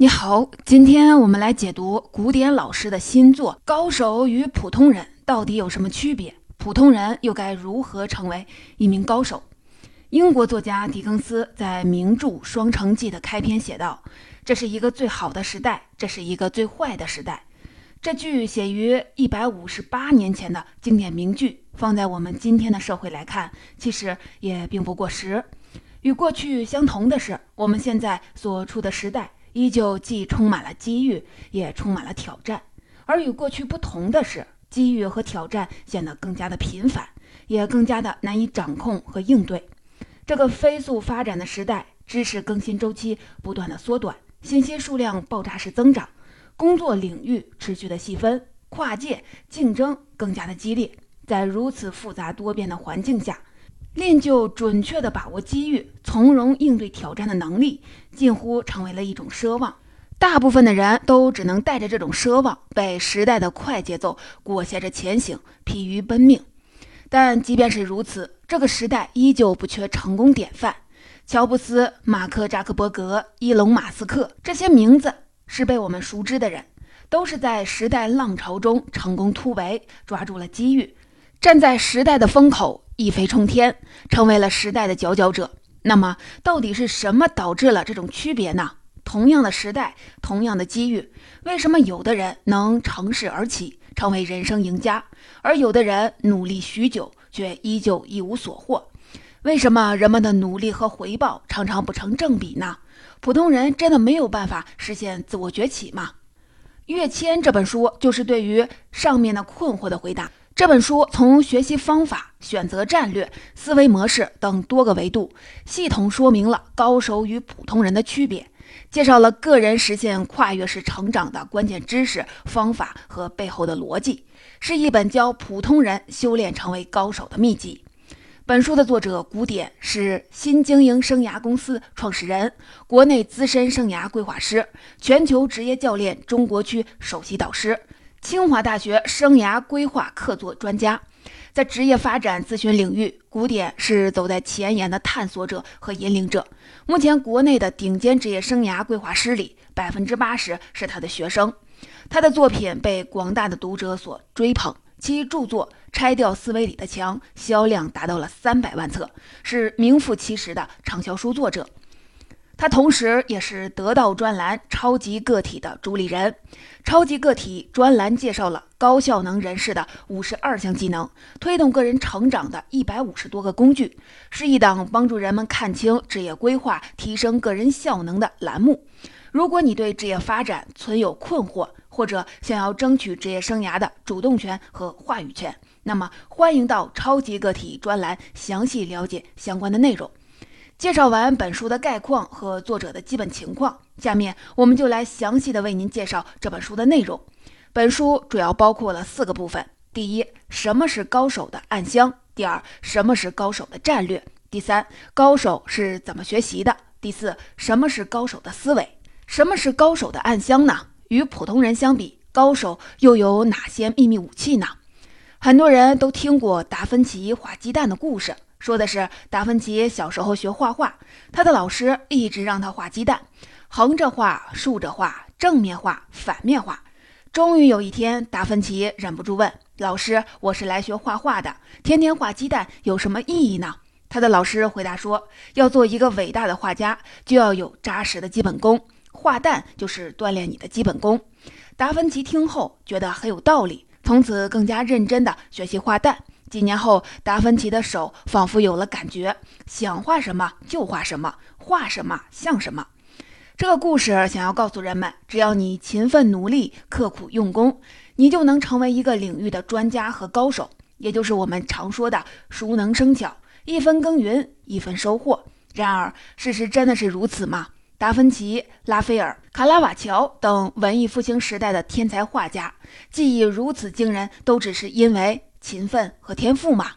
你好，今天我们来解读古典老师的新作《高手与普通人到底有什么区别？普通人又该如何成为一名高手？》英国作家狄更斯在名著《双城记》的开篇写道：“这是一个最好的时代，这是一个最坏的时代。”这句写于一百五十八年前的经典名句，放在我们今天的社会来看，其实也并不过时。与过去相同的是，我们现在所处的时代。依旧既充满了机遇，也充满了挑战。而与过去不同的是，机遇和挑战显得更加的频繁，也更加的难以掌控和应对。这个飞速发展的时代，知识更新周期不断的缩短，信息数量爆炸式增长，工作领域持续的细分，跨界竞争更加的激烈。在如此复杂多变的环境下，练就准确地把握机遇、从容应对挑战的能力，近乎成为了一种奢望。大部分的人都只能带着这种奢望，被时代的快节奏裹挟着前行，疲于奔命。但即便是如此，这个时代依旧不缺成功典范。乔布斯、马克·扎克伯格、伊隆·马斯克这些名字是被我们熟知的人，都是在时代浪潮中成功突围，抓住了机遇，站在时代的风口。一飞冲天，成为了时代的佼佼者。那么，到底是什么导致了这种区别呢？同样的时代，同样的机遇，为什么有的人能乘势而起，成为人生赢家，而有的人努力许久却依旧一无所获？为什么人们的努力和回报常常不成正比呢？普通人真的没有办法实现自我崛起吗？跃迁这本书就是对于上面的困惑的回答。这本书从学习方法、选择战略、思维模式等多个维度，系统说明了高手与普通人的区别，介绍了个人实现跨越式成长的关键知识、方法和背后的逻辑，是一本教普通人修炼成为高手的秘籍。本书的作者古典是新经营生涯公司创始人，国内资深生涯规划师，全球职业教练中国区首席导师。清华大学生涯规划客座专家，在职业发展咨询领域，古典是走在前沿的探索者和引领者。目前，国内的顶尖职业生涯规划师里，百分之八十是他的学生。他的作品被广大的读者所追捧，其著作《拆掉思维里的墙》销量达到了三百万册，是名副其实的畅销书作者。他同时也是得到专栏《超级个体》的主理人，《超级个体》专栏介绍了高效能人士的五十二项技能，推动个人成长的一百五十多个工具，是一档帮助人们看清职业规划、提升个人效能的栏目。如果你对职业发展存有困惑，或者想要争取职业生涯的主动权和话语权，那么欢迎到《超级个体》专栏详细了解相关的内容。介绍完本书的概况和作者的基本情况，下面我们就来详细的为您介绍这本书的内容。本书主要包括了四个部分：第一，什么是高手的暗箱；第二，什么是高手的战略；第三，高手是怎么学习的；第四，什么是高手的思维？什么是高手的暗箱呢？与普通人相比，高手又有哪些秘密武器呢？很多人都听过达芬奇画鸡蛋的故事。说的是达芬奇小时候学画画，他的老师一直让他画鸡蛋，横着画、竖着画、正面画、反面画。终于有一天，达芬奇忍不住问老师：“我是来学画画的，天天画鸡蛋有什么意义呢？”他的老师回答说：“要做一个伟大的画家，就要有扎实的基本功，画蛋就是锻炼你的基本功。”达芬奇听后觉得很有道理，从此更加认真地学习画蛋。几年后，达芬奇的手仿佛有了感觉，想画什么就画什么，画什么像什么。这个故事想要告诉人们，只要你勤奋努力、刻苦用功，你就能成为一个领域的专家和高手，也就是我们常说的“熟能生巧”，一分耕耘一分收获。然而，事实真的是如此吗？达芬奇、拉斐尔、卡拉瓦乔等文艺复兴时代的天才画家，技艺如此惊人，都只是因为。勤奋和天赋嘛。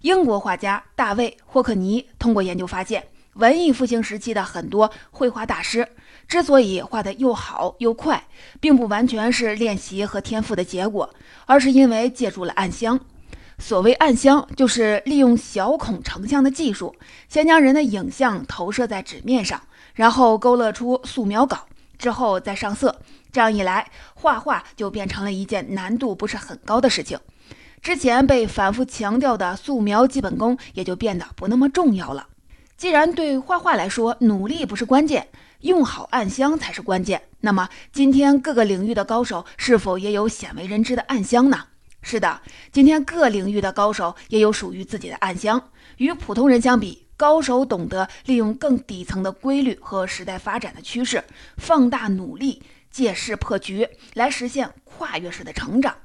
英国画家大卫·霍克尼通过研究发现，文艺复兴时期的很多绘画大师之所以画得又好又快，并不完全是练习和天赋的结果，而是因为借助了暗箱。所谓暗箱，就是利用小孔成像的技术，先将人的影像投射在纸面上，然后勾勒出素描稿，之后再上色。这样一来，画画就变成了一件难度不是很高的事情。之前被反复强调的素描基本功也就变得不那么重要了。既然对画画来说，努力不是关键，用好暗箱才是关键，那么今天各个领域的高手是否也有鲜为人知的暗箱呢？是的，今天各领域的高手也有属于自己的暗箱。与普通人相比，高手懂得利用更底层的规律和时代发展的趋势，放大努力，借势破局，来实现跨越式的成长。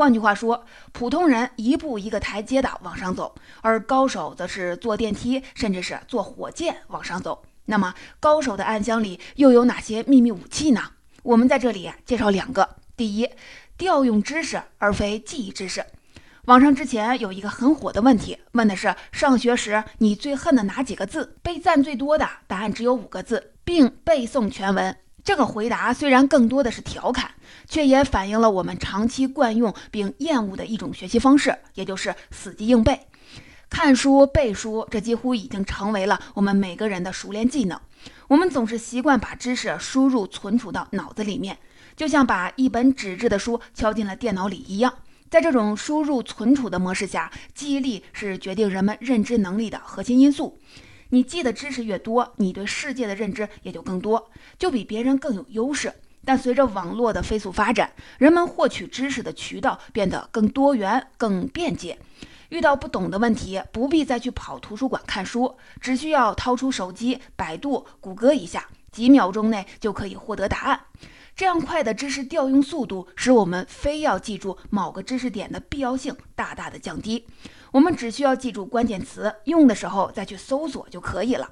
换句话说，普通人一步一个台阶的往上走，而高手则是坐电梯，甚至是坐火箭往上走。那么，高手的暗箱里又有哪些秘密武器呢？我们在这里介绍两个。第一，调用知识而非记忆知识。网上之前有一个很火的问题，问的是上学时你最恨的哪几个字？被赞最多的答案只有五个字，并背诵全文。这个回答虽然更多的是调侃，却也反映了我们长期惯用并厌恶的一种学习方式，也就是死记硬背。看书背书，这几乎已经成为了我们每个人的熟练技能。我们总是习惯把知识输入存储到脑子里面，就像把一本纸质的书敲进了电脑里一样。在这种输入存储的模式下，记忆力是决定人们认知能力的核心因素。你记的知识越多，你对世界的认知也就更多，就比别人更有优势。但随着网络的飞速发展，人们获取知识的渠道变得更多元、更便捷。遇到不懂的问题，不必再去跑图书馆看书，只需要掏出手机，百度、谷歌一下，几秒钟内就可以获得答案。这样快的知识调用速度，使我们非要记住某个知识点的必要性大大的降低。我们只需要记住关键词，用的时候再去搜索就可以了。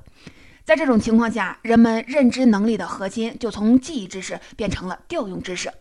在这种情况下，人们认知能力的核心就从记忆知识变成了调用知识。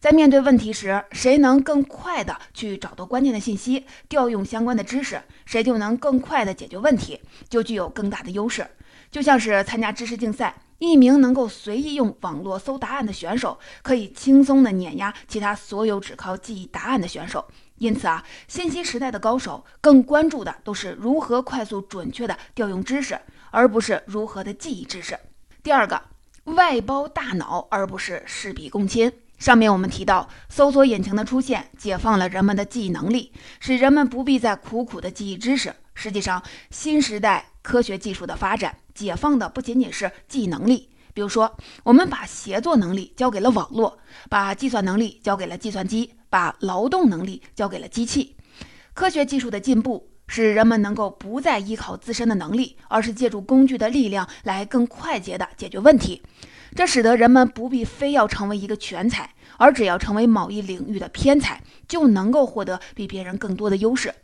在面对问题时，谁能更快的去找到关键的信息，调用相关的知识，谁就能更快的解决问题，就具有更大的优势。就像是参加知识竞赛，一名能够随意用网络搜答案的选手，可以轻松的碾压其他所有只靠记忆答案的选手。因此啊，信息时代的高手更关注的都是如何快速准确的调用知识，而不是如何的记忆知识。第二个，外包大脑，而不是事必躬亲。上面我们提到，搜索引擎的出现解放了人们的记忆能力，使人们不必再苦苦的记忆知识。实际上，新时代科学技术的发展解放的不仅仅是记忆能力。比如说，我们把协作能力交给了网络，把计算能力交给了计算机，把劳动能力交给了机器。科学技术的进步使人们能够不再依靠自身的能力，而是借助工具的力量来更快捷地解决问题。这使得人们不必非要成为一个全才，而只要成为某一领域的偏才，就能够获得比别人更多的优势。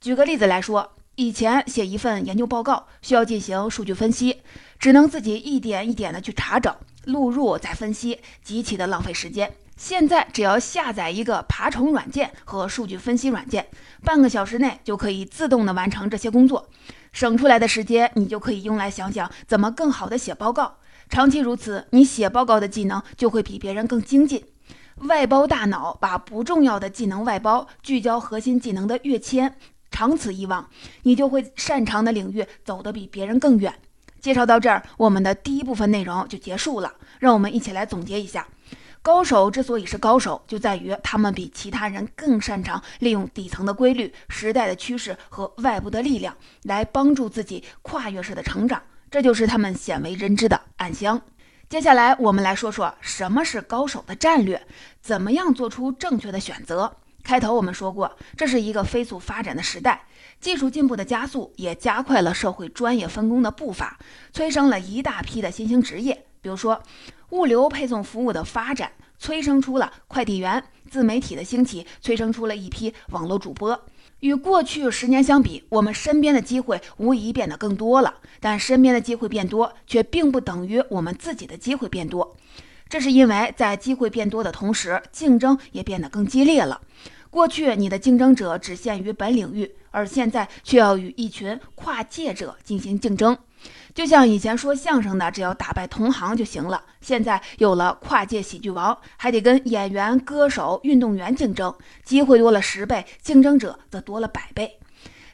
举个例子来说。以前写一份研究报告需要进行数据分析，只能自己一点一点的去查找、录入再分析，极其的浪费时间。现在只要下载一个爬虫软件和数据分析软件，半个小时内就可以自动的完成这些工作。省出来的时间，你就可以用来想想怎么更好的写报告。长期如此，你写报告的技能就会比别人更精进。外包大脑，把不重要的技能外包，聚焦核心技能的跃迁。长此以往，你就会擅长的领域走得比别人更远。介绍到这儿，我们的第一部分内容就结束了。让我们一起来总结一下：高手之所以是高手，就在于他们比其他人更擅长利用底层的规律、时代的趋势和外部的力量，来帮助自己跨越式的成长。这就是他们鲜为人知的暗箱。接下来，我们来说说什么是高手的战略，怎么样做出正确的选择。开头我们说过，这是一个飞速发展的时代，技术进步的加速也加快了社会专业分工的步伐，催生了一大批的新兴职业。比如说，物流配送服务的发展，催生出了快递员；自媒体的兴起，催生出了一批网络主播。与过去十年相比，我们身边的机会无疑变得更多了。但身边的机会变多，却并不等于我们自己的机会变多。这是因为在机会变多的同时，竞争也变得更激烈了。过去你的竞争者只限于本领域，而现在却要与一群跨界者进行竞争。就像以前说相声的，只要打败同行就行了。现在有了跨界喜剧王，还得跟演员、歌手、运动员竞争，机会多了十倍，竞争者则多了百倍。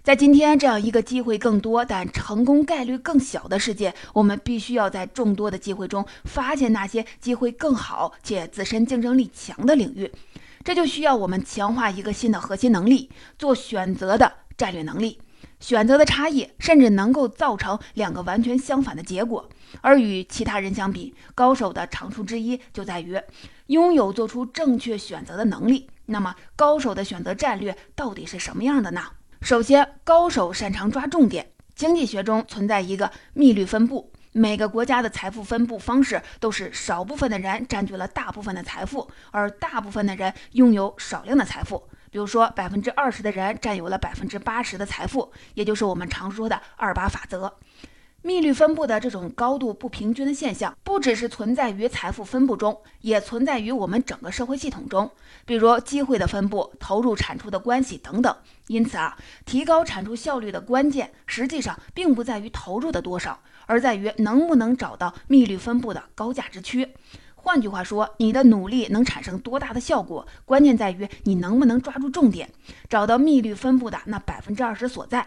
在今天这样一个机会更多但成功概率更小的世界，我们必须要在众多的机会中发现那些机会更好且自身竞争力强的领域。这就需要我们强化一个新的核心能力——做选择的战略能力。选择的差异甚至能够造成两个完全相反的结果。而与其他人相比，高手的长处之一就在于拥有做出正确选择的能力。那么，高手的选择战略到底是什么样的呢？首先，高手擅长抓重点。经济学中存在一个密律分布，每个国家的财富分布方式都是少部分的人占据了大部分的财富，而大部分的人拥有少量的财富。比如说，百分之二十的人占有了百分之八十的财富，也就是我们常说的二八法则。密律分布的这种高度不平均的现象，不只是存在于财富分布中，也存在于我们整个社会系统中，比如机会的分布、投入产出的关系等等。因此啊，提高产出效率的关键，实际上并不在于投入的多少，而在于能不能找到密律分布的高价值区。换句话说，你的努力能产生多大的效果，关键在于你能不能抓住重点，找到密律分布的那百分之二十所在。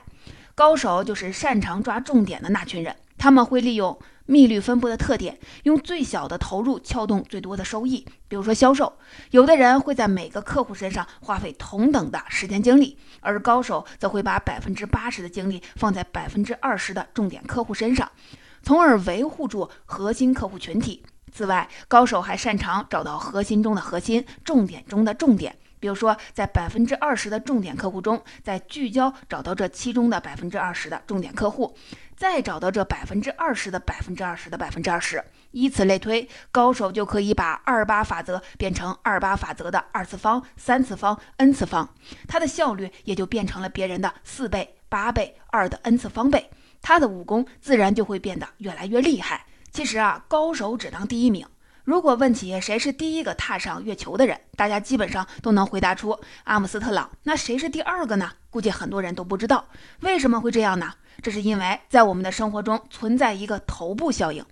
高手就是擅长抓重点的那群人，他们会利用密律分布的特点，用最小的投入撬动最多的收益。比如说销售，有的人会在每个客户身上花费同等的时间精力，而高手则会把百分之八十的精力放在百分之二十的重点客户身上，从而维护住核心客户群体。此外，高手还擅长找到核心中的核心，重点中的重点。比如说，在百分之二十的重点客户中，再聚焦找到这其中的百分之二十的重点客户，再找到这百分之二十的百分之二十的百分之二十，以此类推，高手就可以把二八法则变成二八法则的二次方、三次方、n 次方，他的效率也就变成了别人的四倍、八倍、二的 n 次方倍，他的武功自然就会变得越来越厉害。其实啊，高手只当第一名。如果问起谁是第一个踏上月球的人，大家基本上都能回答出阿姆斯特朗。那谁是第二个呢？估计很多人都不知道。为什么会这样呢？这是因为在我们的生活中存在一个头部效应。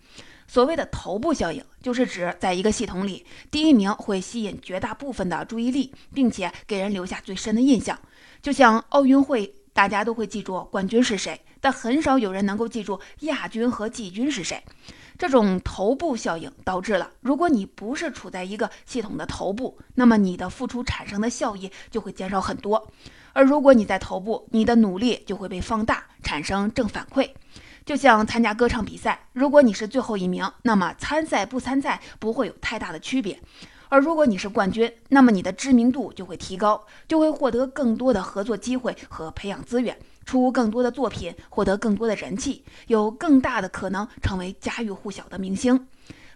所谓的头部效应，就是指在一个系统里，第一名会吸引绝大部分的注意力，并且给人留下最深的印象。就像奥运会，大家都会记住冠军是谁，但很少有人能够记住亚军和季军是谁。这种头部效应导致了，如果你不是处在一个系统的头部，那么你的付出产生的效益就会减少很多；而如果你在头部，你的努力就会被放大，产生正反馈。就像参加歌唱比赛，如果你是最后一名，那么参赛不参赛不会有太大的区别；而如果你是冠军，那么你的知名度就会提高，就会获得更多的合作机会和培养资源。出更多的作品，获得更多的人气，有更大的可能成为家喻户晓的明星。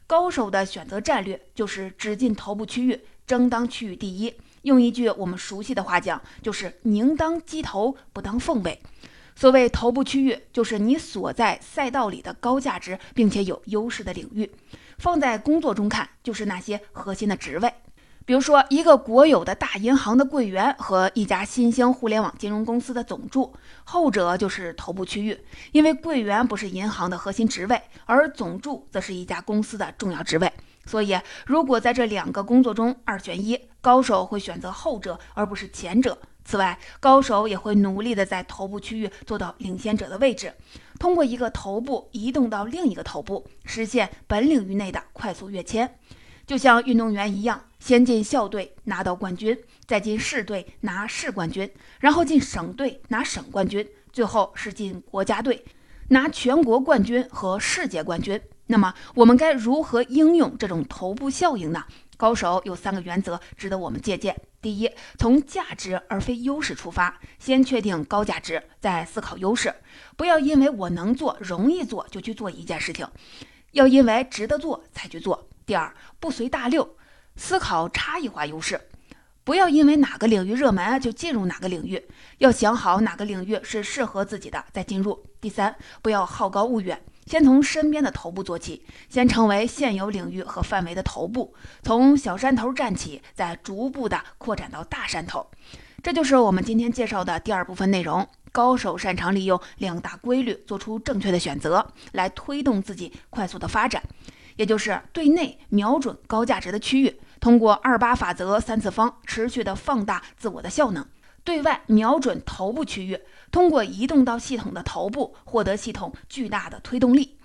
高手的选择战略就是只进头部区域，争当区域第一。用一句我们熟悉的话讲，就是宁当鸡头，不当凤尾。所谓头部区域，就是你所在赛道里的高价值并且有优势的领域。放在工作中看，就是那些核心的职位。比如说，一个国有的大银行的柜员和一家新兴互联网金融公司的总助，后者就是头部区域，因为柜员不是银行的核心职位，而总助则是一家公司的重要职位。所以，如果在这两个工作中二选一，高手会选择后者而不是前者。此外，高手也会努力的在头部区域做到领先者的位置，通过一个头部移动到另一个头部，实现本领域内的快速跃迁。就像运动员一样，先进校队拿到冠军，再进市队拿市冠军，然后进省队拿省冠军，最后是进国家队拿全国冠军和世界冠军。那么，我们该如何应用这种头部效应呢？高手有三个原则值得我们借鉴：第一，从价值而非优势出发，先确定高价值，再思考优势。不要因为我能做、容易做就去做一件事情，要因为值得做才去做。第二，不随大流，思考差异化优势，不要因为哪个领域热门就进入哪个领域，要想好哪个领域是适合自己的再进入。第三，不要好高骛远，先从身边的头部做起，先成为现有领域和范围的头部，从小山头站起，再逐步的扩展到大山头。这就是我们今天介绍的第二部分内容。高手擅长利用两大规律，做出正确的选择，来推动自己快速的发展。也就是对内瞄准高价值的区域，通过二八法则三次方持续的放大自我的效能；对外瞄准头部区域，通过移动到系统的头部，获得系统巨大的推动力。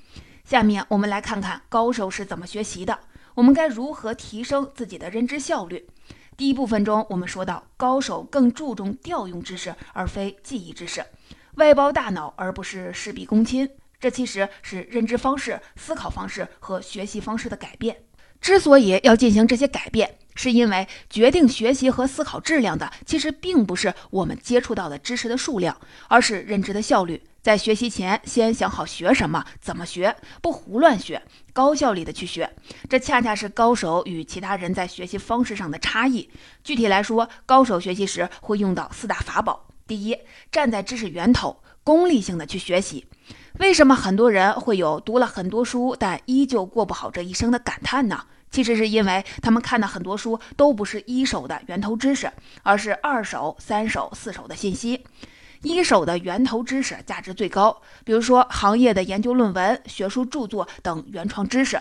下面我们来看看高手是怎么学习的，我们该如何提升自己的认知效率。第一部分中，我们说到高手更注重调用知识而非记忆知识，外包大脑而不是事必躬亲。这其实是认知方式、思考方式和学习方式的改变。之所以要进行这些改变，是因为决定学习和思考质量的，其实并不是我们接触到的知识的数量，而是认知的效率。在学习前，先想好学什么、怎么学，不胡乱学，高效率的去学。这恰恰是高手与其他人在学习方式上的差异。具体来说，高手学习时会用到四大法宝：第一，站在知识源头，功利性的去学习。为什么很多人会有读了很多书，但依旧过不好这一生的感叹呢？其实是因为他们看的很多书都不是一手的源头知识，而是二手、三手、四手的信息。一手的源头知识价值最高，比如说行业的研究论文、学术著作等原创知识；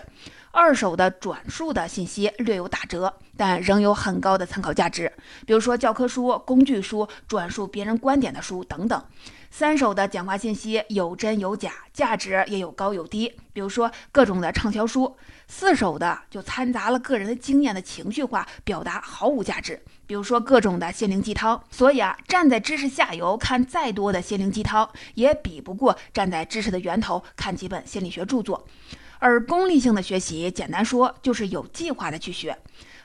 二手的转述的信息略有打折，但仍有很高的参考价值，比如说教科书、工具书、转述别人观点的书等等。三手的讲话信息有真有假，价值也有高有低，比如说各种的畅销书；四手的就掺杂了个人的经验的情绪化表达，毫无价值，比如说各种的心灵鸡汤。所以啊，站在知识下游看再多的心灵鸡汤，也比不过站在知识的源头看几本心理学著作。而功利性的学习，简单说就是有计划的去学。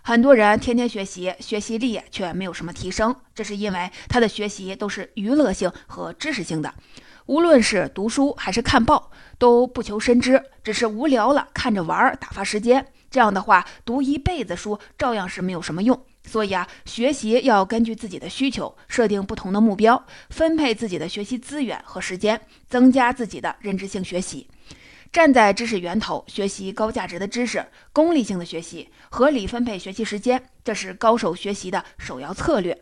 很多人天天学习，学习力却没有什么提升，这是因为他的学习都是娱乐性和知识性的，无论是读书还是看报，都不求深知，只是无聊了看着玩儿打发时间。这样的话，读一辈子书照样是没有什么用。所以啊，学习要根据自己的需求，设定不同的目标，分配自己的学习资源和时间，增加自己的认知性学习。站在知识源头学习高价值的知识，功利性的学习，合理分配学习时间，这是高手学习的首要策略。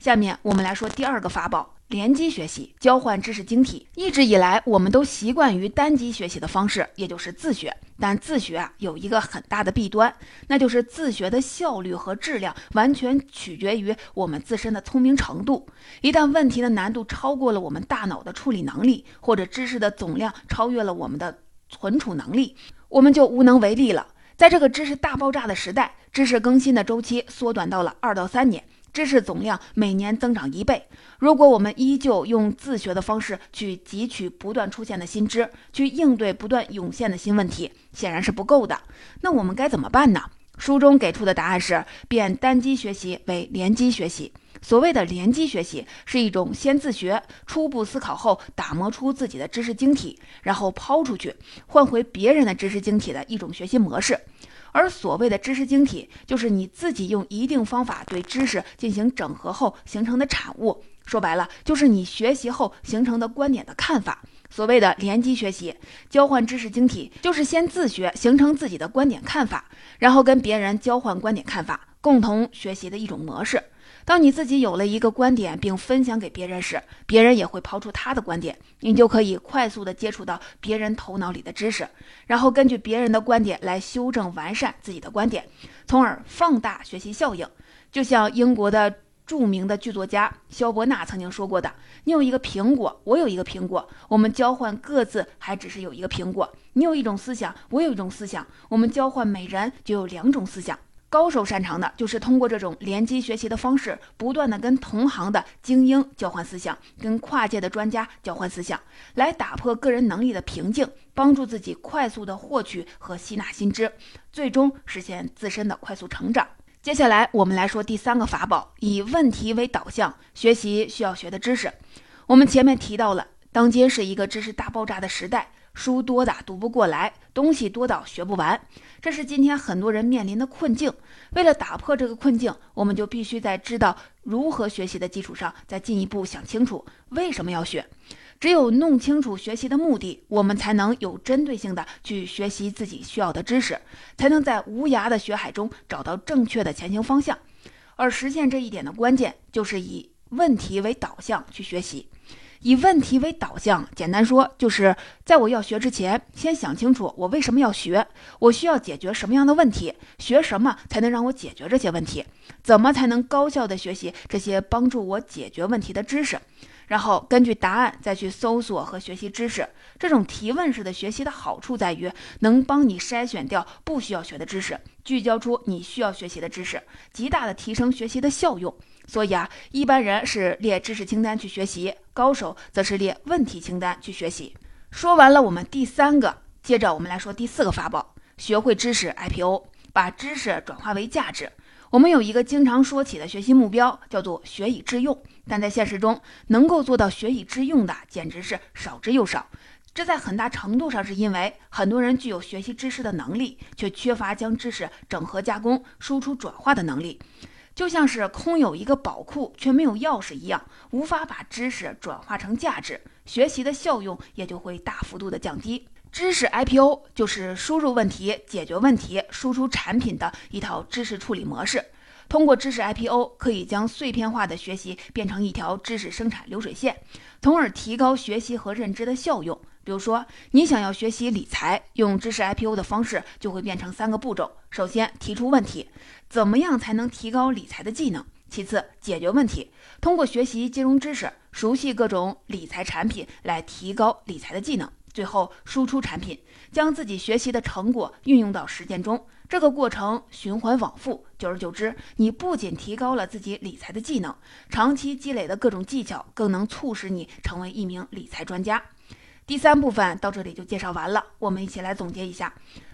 下面我们来说第二个法宝：联机学习，交换知识晶体。一直以来，我们都习惯于单机学习的方式，也就是自学。但自学啊，有一个很大的弊端，那就是自学的效率和质量完全取决于我们自身的聪明程度。一旦问题的难度超过了我们大脑的处理能力，或者知识的总量超越了我们的。存储能力，我们就无能为力了。在这个知识大爆炸的时代，知识更新的周期缩短到了二到三年，知识总量每年增长一倍。如果我们依旧用自学的方式去汲取不断出现的新知，去应对不断涌现的新问题，显然是不够的。那我们该怎么办呢？书中给出的答案是：变单机学习为联机学习。所谓的联机学习，是一种先自学、初步思考后打磨出自己的知识晶体，然后抛出去换回别人的知识晶体的一种学习模式。而所谓的知识晶体，就是你自己用一定方法对知识进行整合后形成的产物。说白了，就是你学习后形成的观点的看法。所谓的联机学习，交换知识晶体，就是先自学形成自己的观点看法，然后跟别人交换观点看法，共同学习的一种模式。当你自己有了一个观点并分享给别人时，别人也会抛出他的观点，你就可以快速的接触到别人头脑里的知识，然后根据别人的观点来修正完善自己的观点，从而放大学习效应。就像英国的著名的剧作家肖伯纳曾经说过的：“你有一个苹果，我有一个苹果，我们交换各自还只是有一个苹果。你有一种思想，我有一种思想，我们交换每人就有两种思想。”高手擅长的就是通过这种联机学习的方式，不断的跟同行的精英交换思想，跟跨界的专家交换思想，来打破个人能力的瓶颈，帮助自己快速的获取和吸纳新知，最终实现自身的快速成长。接下来我们来说第三个法宝，以问题为导向学习需要学的知识。我们前面提到了，当今是一个知识大爆炸的时代。书多的读不过来，东西多到学不完，这是今天很多人面临的困境。为了打破这个困境，我们就必须在知道如何学习的基础上，再进一步想清楚为什么要学。只有弄清楚学习的目的，我们才能有针对性的去学习自己需要的知识，才能在无涯的学海中找到正确的前行方向。而实现这一点的关键，就是以问题为导向去学习。以问题为导向，简单说就是在我要学之前，先想清楚我为什么要学，我需要解决什么样的问题，学什么才能让我解决这些问题，怎么才能高效的学习这些帮助我解决问题的知识。然后根据答案再去搜索和学习知识。这种提问式的学习的好处在于，能帮你筛选掉不需要学的知识，聚焦出你需要学习的知识，极大的提升学习的效用。所以啊，一般人是列知识清单去学习，高手则是列问题清单去学习。说完了我们第三个，接着我们来说第四个法宝：学会知识 IPO，把知识转化为价值。我们有一个经常说起的学习目标，叫做学以致用。但在现实中，能够做到学以致用的简直是少之又少。这在很大程度上是因为很多人具有学习知识的能力，却缺乏将知识整合加工、输出转化的能力。就像是空有一个宝库却没有钥匙一样，无法把知识转化成价值，学习的效用也就会大幅度的降低。知识 IPO 就是输入问题、解决问题、输出产品的一套知识处理模式。通过知识 IPO，可以将碎片化的学习变成一条知识生产流水线，从而提高学习和认知的效用。比如说，你想要学习理财，用知识 IPO 的方式，就会变成三个步骤：首先，提出问题，怎么样才能提高理财的技能；其次，解决问题，通过学习金融知识，熟悉各种理财产品来提高理财的技能；最后，输出产品，将自己学习的成果运用到实践中。这个过程循环往复，久而久之，你不仅提高了自己理财的技能，长期积累的各种技巧，更能促使你成为一名理财专家。第三部分到这里就介绍完了，我们一起来总结一下：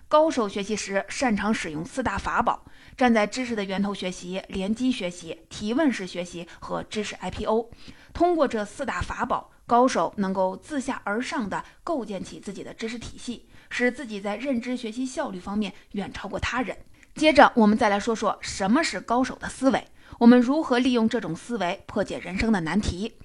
高手学习时擅长使用四大法宝，站在知识的源头学习、联机学习、提问式学习和知识 IPO。通过这四大法宝，高手能够自下而上的构建起自己的知识体系。使自己在认知学习效率方面远超过他人。接着，我们再来说说什么是高手的思维，我们如何利用这种思维破解人生的难题。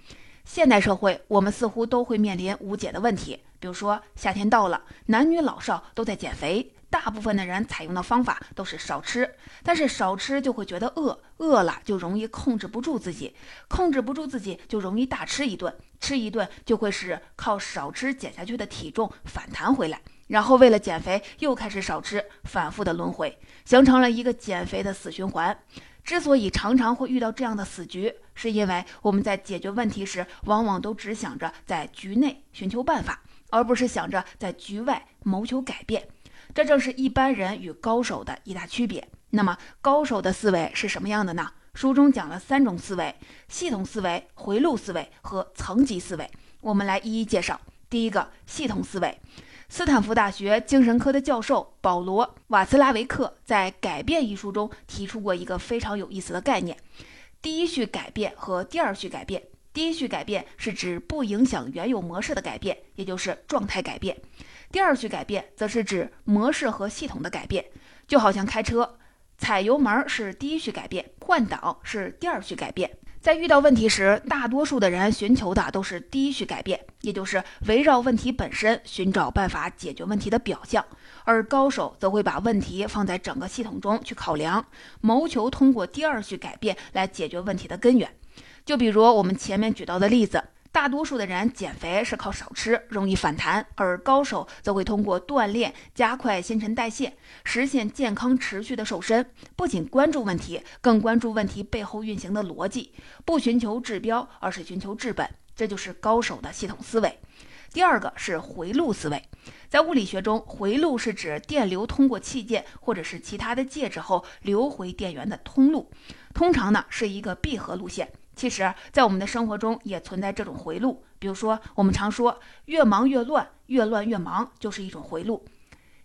现代社会，我们似乎都会面临无解的问题，比如说夏天到了，男女老少都在减肥。大部分的人采用的方法都是少吃，但是少吃就会觉得饿，饿了就容易控制不住自己，控制不住自己就容易大吃一顿，吃一顿就会使靠少吃减下去的体重反弹回来，然后为了减肥又开始少吃，反复的轮回，形成了一个减肥的死循环。之所以常常会遇到这样的死局，是因为我们在解决问题时，往往都只想着在局内寻求办法，而不是想着在局外谋求改变。这正是一般人与高手的一大区别。那么，高手的思维是什么样的呢？书中讲了三种思维：系统思维、回路思维和层级思维。我们来一一介绍。第一个，系统思维。斯坦福大学精神科的教授保罗·瓦茨拉维克在《改变》一书中提出过一个非常有意思的概念：第一序改变和第二序改变。第一序改变是指不影响原有模式的改变，也就是状态改变。第二序改变则是指模式和系统的改变，就好像开车，踩油门是第一序改变，换挡是第二序改变。在遇到问题时，大多数的人寻求的都是第一序改变，也就是围绕问题本身寻找办法解决问题的表象；而高手则会把问题放在整个系统中去考量，谋求通过第二序改变来解决问题的根源。就比如我们前面举到的例子。大多数的人减肥是靠少吃，容易反弹；而高手则会通过锻炼加快新陈代谢，实现健康持续的瘦身。不仅关注问题，更关注问题背后运行的逻辑，不寻求治标，而是寻求治本。这就是高手的系统思维。第二个是回路思维，在物理学中，回路是指电流通过器件或者是其他的介质后流回电源的通路，通常呢是一个闭合路线。其实，在我们的生活中也存在这种回路。比如说，我们常说“越忙越乱，越乱越忙”，就是一种回路。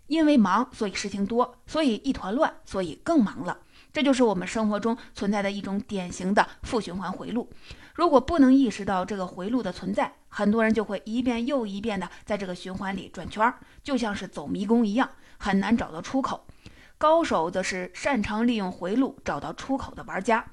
因为忙，所以事情多，所以一团乱，所以更忙了。这就是我们生活中存在的一种典型的负循环回路。如果不能意识到这个回路的存在，很多人就会一遍又一遍的在这个循环里转圈儿，就像是走迷宫一样，很难找到出口。高手则是擅长利用回路找到出口的玩家。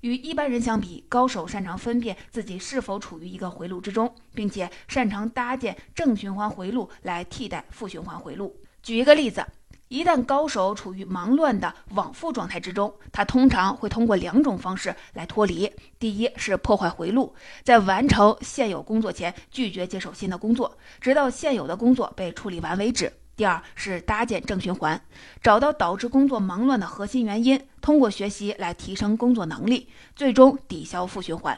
与一般人相比，高手擅长分辨自己是否处于一个回路之中，并且擅长搭建正循环回路来替代负循环回路。举一个例子，一旦高手处于忙乱的往复状态之中，他通常会通过两种方式来脱离：第一是破坏回路，在完成现有工作前拒绝接手新的工作，直到现有的工作被处理完为止；第二是搭建正循环，找到导致工作忙乱的核心原因，通过学习来提升工作能力，最终抵消负循环；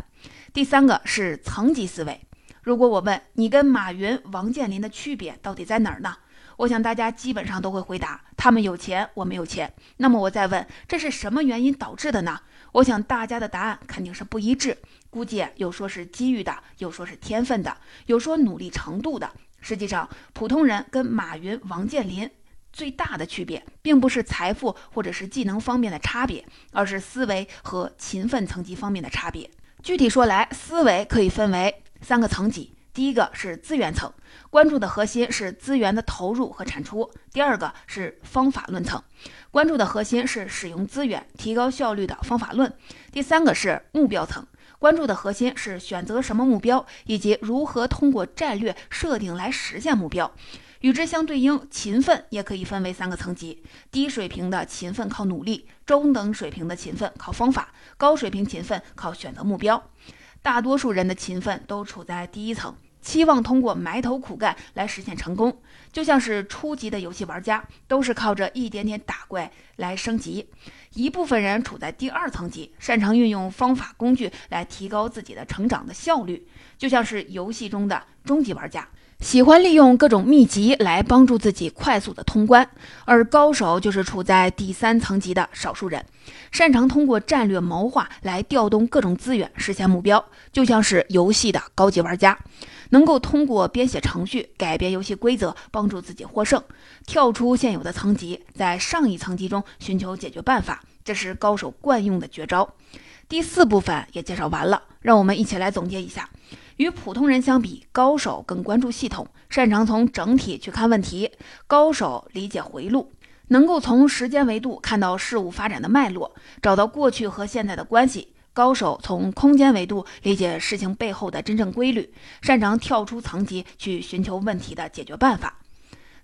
第三个是层级思维。如果我问你跟马云、王健林的区别到底在哪儿呢？我想大家基本上都会回答，他们有钱，我没有钱。那么我再问，这是什么原因导致的呢？我想大家的答案肯定是不一致，估计有说是机遇的，有说是天分的，有说努力程度的。实际上，普通人跟马云、王健林最大的区别，并不是财富或者是技能方面的差别，而是思维和勤奋层级方面的差别。具体说来，思维可以分为三个层级。第一个是资源层，关注的核心是资源的投入和产出；第二个是方法论层，关注的核心是使用资源提高效率的方法论；第三个是目标层，关注的核心是选择什么目标以及如何通过战略设定来实现目标。与之相对应，勤奋也可以分为三个层级：低水平的勤奋靠努力，中等水平的勤奋靠方法，高水平勤奋靠选择目标。大多数人的勤奋都处在第一层。期望通过埋头苦干来实现成功，就像是初级的游戏玩家都是靠着一点点打怪来升级。一部分人处在第二层级，擅长运用方法工具来提高自己的成长的效率，就像是游戏中的中级玩家，喜欢利用各种秘籍来帮助自己快速的通关。而高手就是处在第三层级的少数人，擅长通过战略谋划来调动各种资源实现目标，就像是游戏的高级玩家。能够通过编写程序、改变游戏规则，帮助自己获胜，跳出现有的层级，在上一层级中寻求解决办法，这是高手惯用的绝招。第四部分也介绍完了，让我们一起来总结一下：与普通人相比，高手更关注系统，擅长从整体去看问题；高手理解回路，能够从时间维度看到事物发展的脉络，找到过去和现在的关系。高手从空间维度理解事情背后的真正规律，擅长跳出层级去寻求问题的解决办法。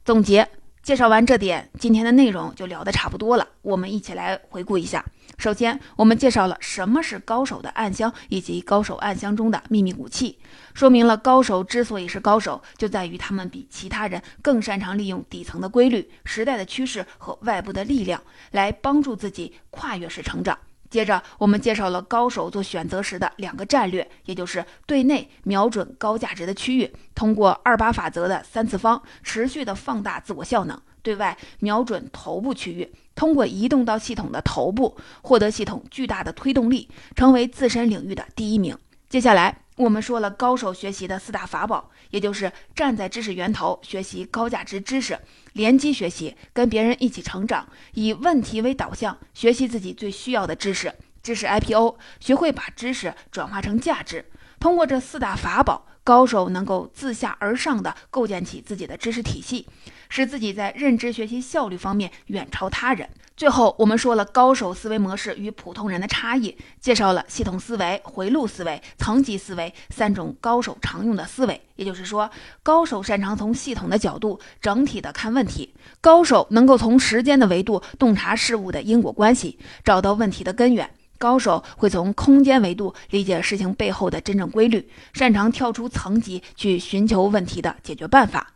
总结介绍完这点，今天的内容就聊得差不多了。我们一起来回顾一下。首先，我们介绍了什么是高手的暗箱，以及高手暗箱中的秘密武器，说明了高手之所以是高手，就在于他们比其他人更擅长利用底层的规律、时代的趋势和外部的力量，来帮助自己跨越式成长。接着，我们介绍了高手做选择时的两个战略，也就是对内瞄准高价值的区域，通过二八法则的三次方持续的放大自我效能；对外瞄准头部区域，通过移动到系统的头部，获得系统巨大的推动力，成为自身领域的第一名。接下来。我们说了高手学习的四大法宝，也就是站在知识源头学习高价值知识，联机学习，跟别人一起成长，以问题为导向学习自己最需要的知识，知识 IPO，学会把知识转化成价值。通过这四大法宝，高手能够自下而上的构建起自己的知识体系，使自己在认知学习效率方面远超他人。最后，我们说了高手思维模式与普通人的差异，介绍了系统思维、回路思维、层级思维三种高手常用的思维。也就是说，高手擅长从系统的角度整体的看问题，高手能够从时间的维度洞察事物的因果关系，找到问题的根源；高手会从空间维度理解事情背后的真正规律，擅长跳出层级去寻求问题的解决办法。